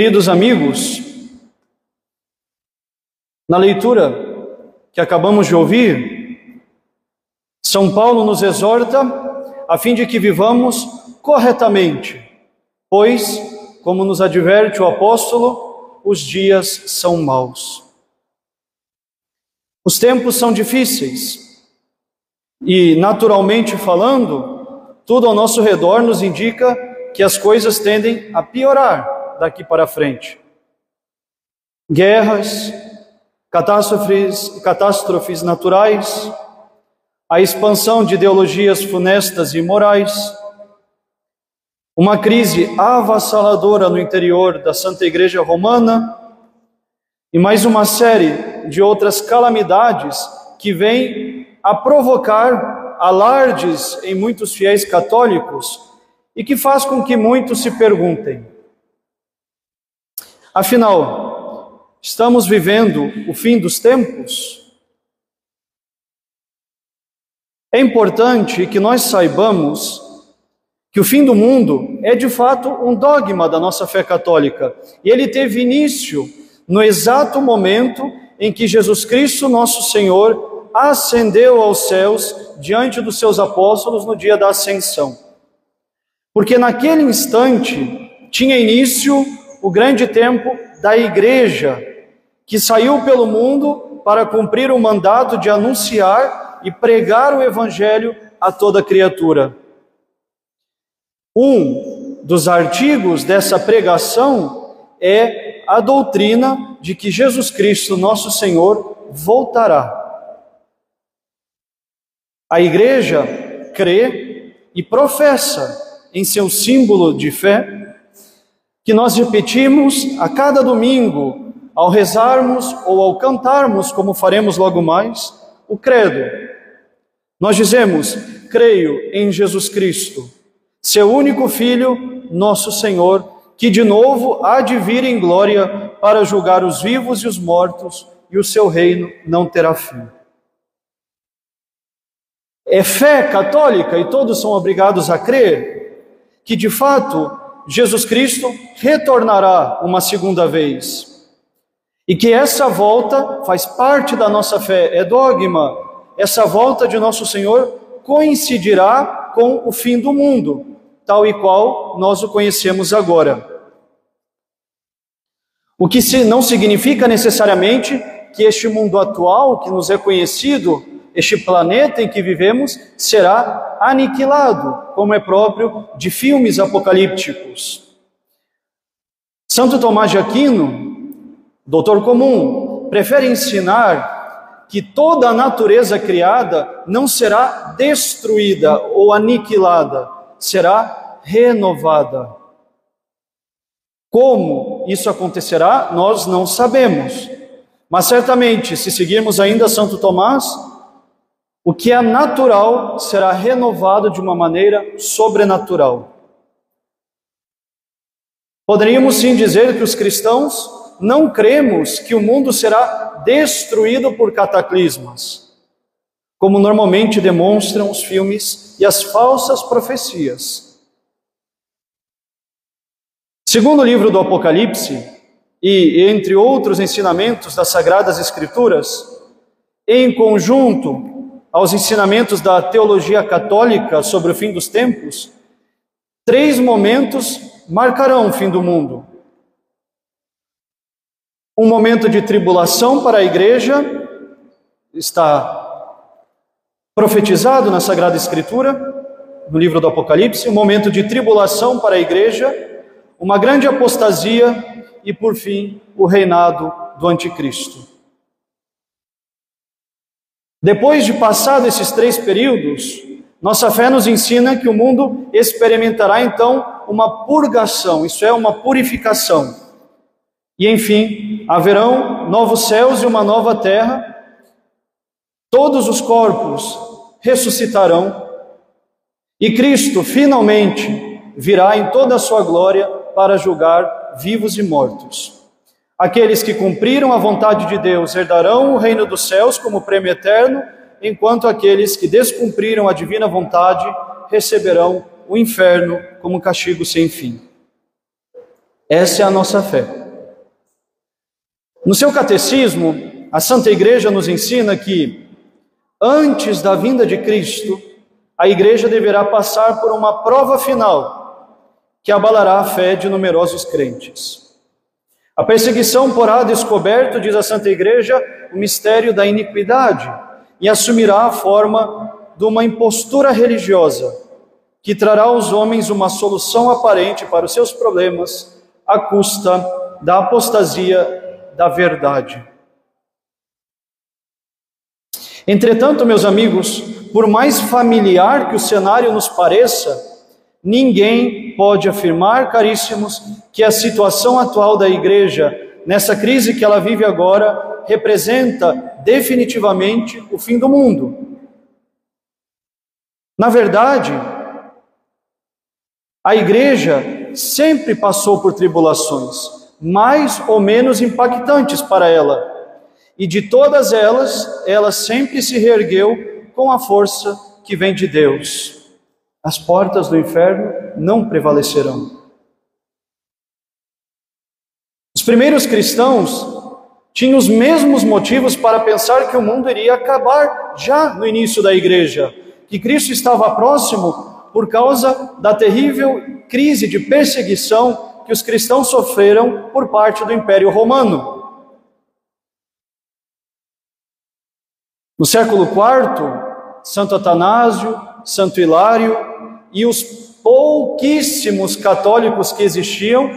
Queridos amigos, na leitura que acabamos de ouvir, São Paulo nos exorta a fim de que vivamos corretamente, pois, como nos adverte o apóstolo, os dias são maus. Os tempos são difíceis e, naturalmente falando, tudo ao nosso redor nos indica que as coisas tendem a piorar daqui para frente. Guerras, catástrofes, catástrofes naturais, a expansão de ideologias funestas e imorais, uma crise avassaladora no interior da Santa Igreja Romana e mais uma série de outras calamidades que vêm a provocar alardes em muitos fiéis católicos e que faz com que muitos se perguntem: afinal, estamos vivendo o fim dos tempos? É importante que nós saibamos que o fim do mundo é de fato um dogma da nossa fé católica e ele teve início no exato momento em que Jesus Cristo, nosso Senhor, ascendeu aos céus diante dos seus apóstolos no dia da ascensão. Porque naquele instante tinha início o grande tempo da igreja, que saiu pelo mundo para cumprir o mandato de anunciar e pregar o evangelho a toda criatura. Um dos artigos dessa pregação é a doutrina de que Jesus Cristo, nosso Senhor, voltará. A igreja crê e professa em seu símbolo de fé, que nós repetimos a cada domingo, ao rezarmos ou ao cantarmos, como faremos logo mais, o credo. Nós dizemos: creio em Jesus Cristo, seu único Filho, nosso Senhor, que de novo há de vir em glória para julgar os vivos e os mortos, e o seu reino não terá fim. É fé católica e todos são obrigados a crer que de fato Jesus Cristo retornará uma segunda vez. E que essa volta faz parte da nossa fé, é dogma. Essa volta de nosso Senhor coincidirá com o fim do mundo, tal e qual nós o conhecemos agora. O que não significa necessariamente que este mundo atual, que nos é conhecido, este planeta em que vivemos será aniquilado, como é próprio de filmes apocalípticos. Santo Tomás de Aquino, doutor comum, prefere ensinar que toda a natureza criada não será destruída ou aniquilada, será renovada. Como isso acontecerá, nós não sabemos. Mas certamente, se seguirmos ainda Santo Tomás, o que é natural será renovado de uma maneira sobrenatural. Poderíamos sim dizer que os cristãos não cremos que o mundo será destruído por cataclismas, como normalmente demonstram os filmes e as falsas profecias. Segundo o livro do Apocalipse, e entre outros ensinamentos das Sagradas Escrituras, em conjunto aos ensinamentos da teologia católica sobre o fim dos tempos, três momentos marcarão o fim do mundo. Um momento de tribulação para a igreja, está profetizado na Sagrada Escritura, no livro do Apocalipse, um momento de tribulação para a igreja, uma grande apostasia e, por fim, o reinado do Anticristo. Depois de passado esses três períodos, nossa fé nos ensina que o mundo experimentará então uma purgação, isso é, uma purificação. E enfim, haverão novos céus e uma nova terra, todos os corpos ressuscitarão, e Cristo finalmente virá em toda a sua glória para julgar vivos e mortos. Aqueles que cumpriram a vontade de Deus herdarão o reino dos céus como prêmio eterno, enquanto aqueles que descumpriram a divina vontade receberão o inferno como castigo sem fim. Essa é a nossa fé. No seu catecismo, a Santa Igreja nos ensina que, antes da vinda de Cristo, a Igreja deverá passar por uma prova final que abalará a fé de numerosos crentes. A perseguição porá descoberto, diz a Santa Igreja, o mistério da iniquidade e assumirá a forma de uma impostura religiosa que trará aos homens uma solução aparente para os seus problemas à custa da apostasia da verdade. Entretanto, meus amigos, por mais familiar que o cenário nos pareça, Ninguém pode afirmar, caríssimos, que a situação atual da igreja, nessa crise que ela vive agora, representa definitivamente o fim do mundo. Na verdade, a igreja sempre passou por tribulações, mais ou menos impactantes para ela, e de todas elas, ela sempre se reergueu com a força que vem de Deus as portas do inferno não prevalecerão. Os primeiros cristãos tinham os mesmos motivos para pensar que o mundo iria acabar já no início da igreja, que Cristo estava próximo por causa da terrível crise de perseguição que os cristãos sofreram por parte do Império Romano. No século IV, Santo Atanásio, Santo Hilário e os pouquíssimos católicos que existiam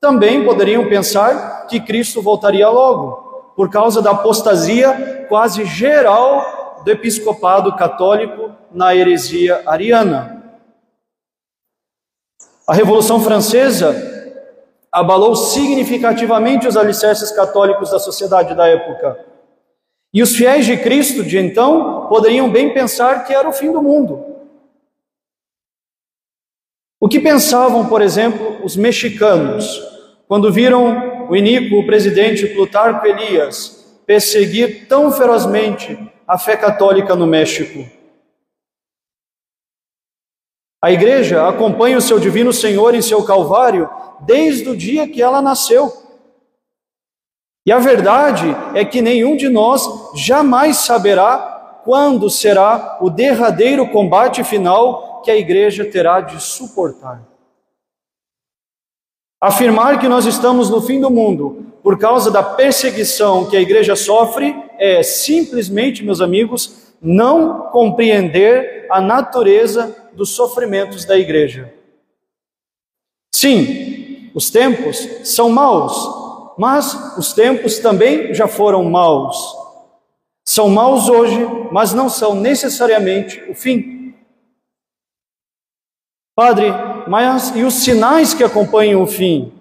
também poderiam pensar que Cristo voltaria logo, por causa da apostasia quase geral do episcopado católico na heresia ariana. A Revolução Francesa abalou significativamente os alicerces católicos da sociedade da época. E os fiéis de Cristo de então poderiam bem pensar que era o fim do mundo. O que pensavam, por exemplo, os mexicanos quando viram o iníquo presidente Plutarco Elias perseguir tão ferozmente a fé católica no México? A igreja acompanha o seu divino Senhor em seu Calvário desde o dia que ela nasceu. E a verdade é que nenhum de nós jamais saberá quando será o derradeiro combate final que a igreja terá de suportar. Afirmar que nós estamos no fim do mundo por causa da perseguição que a igreja sofre é simplesmente, meus amigos, não compreender a natureza dos sofrimentos da igreja. Sim, os tempos são maus, mas os tempos também já foram maus. São maus hoje, mas não são necessariamente o fim. Padre, mas e os sinais que acompanham o fim?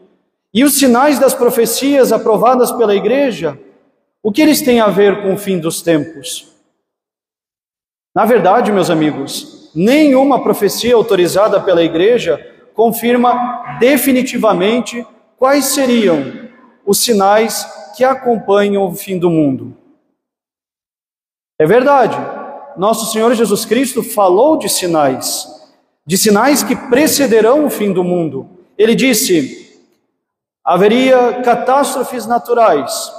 E os sinais das profecias aprovadas pela igreja? O que eles têm a ver com o fim dos tempos? Na verdade, meus amigos, nenhuma profecia autorizada pela igreja confirma definitivamente quais seriam os sinais que acompanham o fim do mundo. É verdade, nosso Senhor Jesus Cristo falou de sinais, de sinais que precederão o fim do mundo. Ele disse: haveria catástrofes naturais,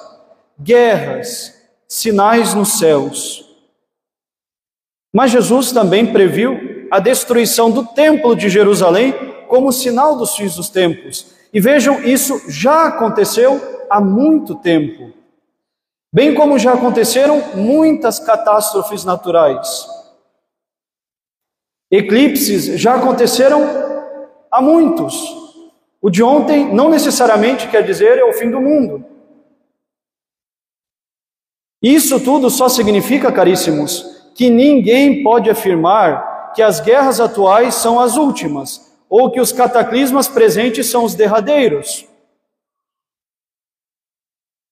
guerras, sinais nos céus. Mas Jesus também previu a destruição do templo de Jerusalém como sinal dos fins dos tempos e vejam, isso já aconteceu há muito tempo. Bem como já aconteceram muitas catástrofes naturais. Eclipses já aconteceram há muitos. O de ontem não necessariamente quer dizer é o fim do mundo. Isso tudo só significa, caríssimos, que ninguém pode afirmar que as guerras atuais são as últimas, ou que os cataclismas presentes são os derradeiros.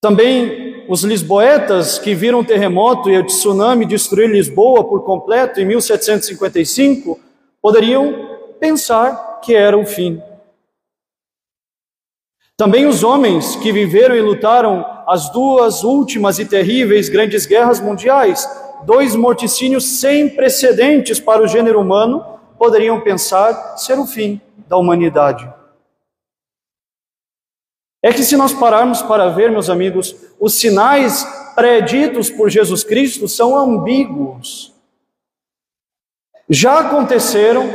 Também os lisboetas que viram o terremoto e o tsunami destruir Lisboa por completo em 1755 poderiam pensar que era o fim. Também os homens que viveram e lutaram as duas últimas e terríveis grandes guerras mundiais, dois morticínios sem precedentes para o gênero humano, poderiam pensar ser o fim da humanidade. É que se nós pararmos para ver, meus amigos, os sinais preditos por Jesus Cristo são ambíguos. Já aconteceram,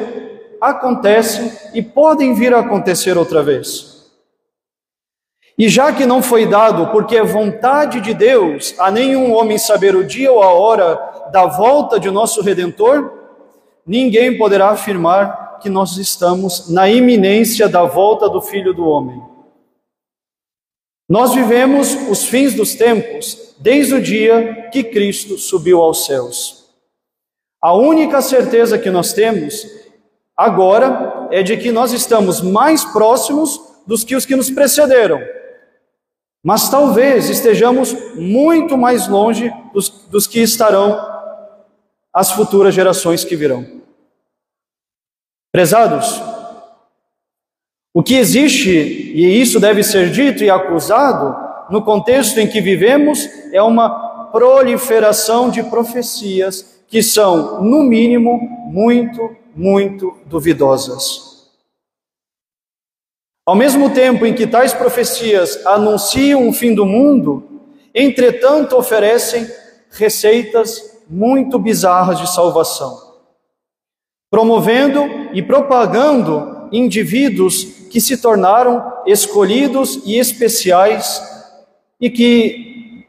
acontecem e podem vir a acontecer outra vez. E já que não foi dado, porque é vontade de Deus, a nenhum homem saber o dia ou a hora da volta de nosso Redentor, ninguém poderá afirmar que nós estamos na iminência da volta do Filho do Homem. Nós vivemos os fins dos tempos desde o dia que Cristo subiu aos céus. A única certeza que nós temos agora é de que nós estamos mais próximos dos que os que nos precederam. Mas talvez estejamos muito mais longe dos, dos que estarão as futuras gerações que virão. Prezados, o que existe, e isso deve ser dito e acusado, no contexto em que vivemos, é uma proliferação de profecias que são, no mínimo, muito, muito duvidosas. Ao mesmo tempo em que tais profecias anunciam o fim do mundo, entretanto oferecem receitas muito bizarras de salvação, promovendo e propagando indivíduos que se tornaram escolhidos e especiais e que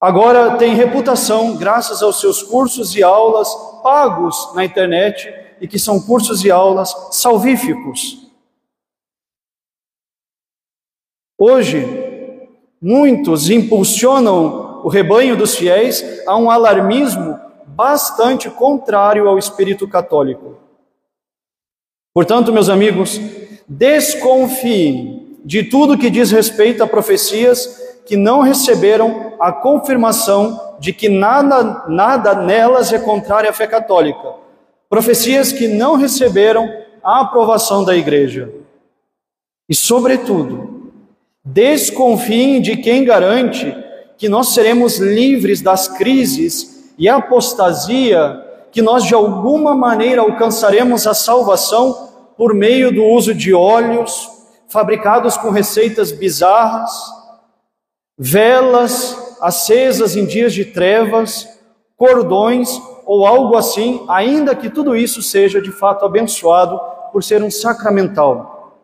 agora têm reputação graças aos seus cursos e aulas pagos na internet e que são cursos e aulas salvíficos. Hoje, muitos impulsionam o rebanho dos fiéis a um alarmismo bastante contrário ao espírito católico. Portanto, meus amigos, desconfiem de tudo que diz respeito a profecias que não receberam a confirmação de que nada, nada nelas é contrário à fé católica. Profecias que não receberam a aprovação da igreja. E, sobretudo, Desconfiem de quem garante que nós seremos livres das crises e apostasia, que nós de alguma maneira alcançaremos a salvação por meio do uso de óleos fabricados com receitas bizarras, velas acesas em dias de trevas, cordões ou algo assim, ainda que tudo isso seja de fato abençoado por ser um sacramental.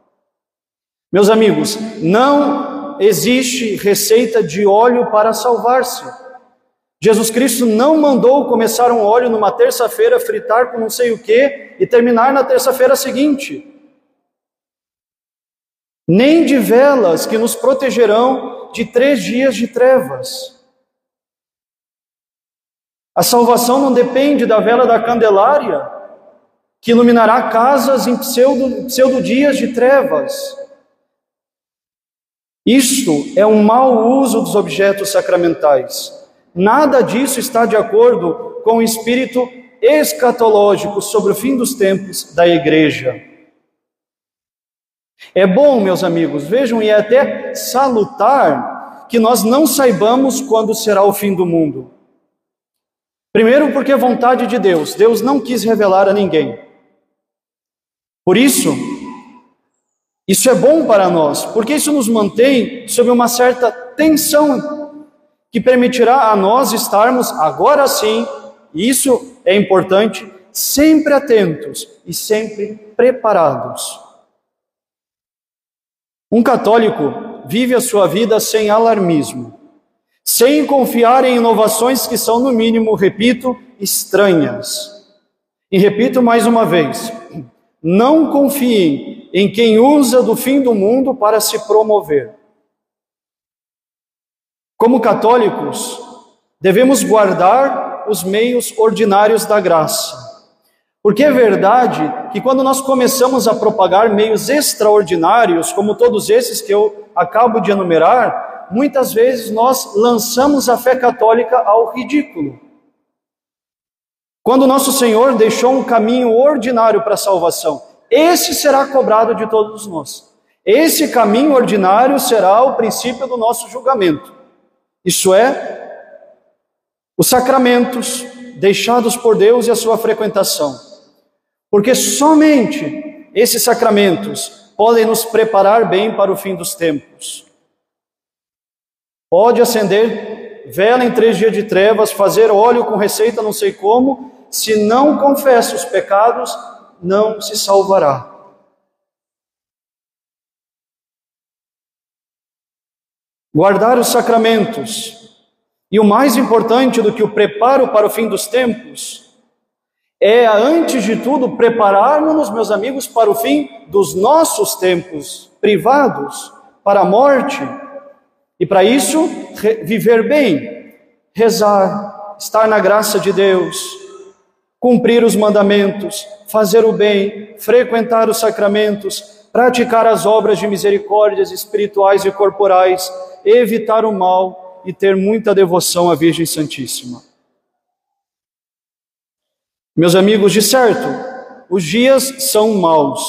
Meus amigos, não existe receita de óleo para salvar-se. Jesus Cristo não mandou começar um óleo numa terça-feira, fritar com não sei o que e terminar na terça-feira seguinte. Nem de velas que nos protegerão de três dias de trevas. A salvação não depende da vela da Candelária, que iluminará casas em pseudo, pseudo dias de trevas. Isto é um mau uso dos objetos sacramentais. Nada disso está de acordo com o espírito escatológico sobre o fim dos tempos da igreja. É bom, meus amigos, vejam, e é até salutar que nós não saibamos quando será o fim do mundo. Primeiro, porque é vontade de Deus, Deus não quis revelar a ninguém. Por isso, isso é bom para nós, porque isso nos mantém sob uma certa tensão que permitirá a nós estarmos agora sim, e isso é importante, sempre atentos e sempre preparados. Um católico vive a sua vida sem alarmismo, sem confiar em inovações que são, no mínimo, repito, estranhas. E repito mais uma vez: não confiem em quem usa do fim do mundo para se promover. Como católicos, devemos guardar os meios ordinários da graça. Porque é verdade que quando nós começamos a propagar meios extraordinários, como todos esses que eu acabo de enumerar, muitas vezes nós lançamos a fé católica ao ridículo. Quando nosso Senhor deixou um caminho ordinário para a salvação, esse será cobrado de todos nós. Esse caminho ordinário será o princípio do nosso julgamento. Isso é, os sacramentos deixados por Deus e a sua frequentação. Porque somente esses sacramentos podem nos preparar bem para o fim dos tempos. Pode acender vela em três dias de trevas, fazer óleo com receita não sei como, se não confessa os pecados, não se salvará. Guardar os sacramentos. E o mais importante do que o preparo para o fim dos tempos é, antes de tudo, preparar-nos, meus amigos, para o fim dos nossos tempos privados, para a morte. E para isso, viver bem, rezar, estar na graça de Deus, cumprir os mandamentos, fazer o bem, frequentar os sacramentos, praticar as obras de misericórdias espirituais e corporais, evitar o mal e ter muita devoção à Virgem Santíssima. Meus amigos, de certo, os dias são maus,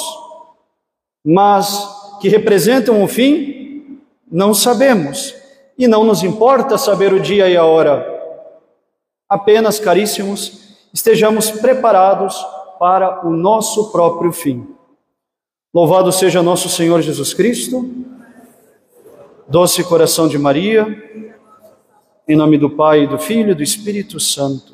mas que representam o fim, não sabemos, e não nos importa saber o dia e a hora. Apenas, caríssimos, estejamos preparados para o nosso próprio fim. Louvado seja nosso Senhor Jesus Cristo, doce coração de Maria, em nome do Pai, do Filho e do Espírito Santo.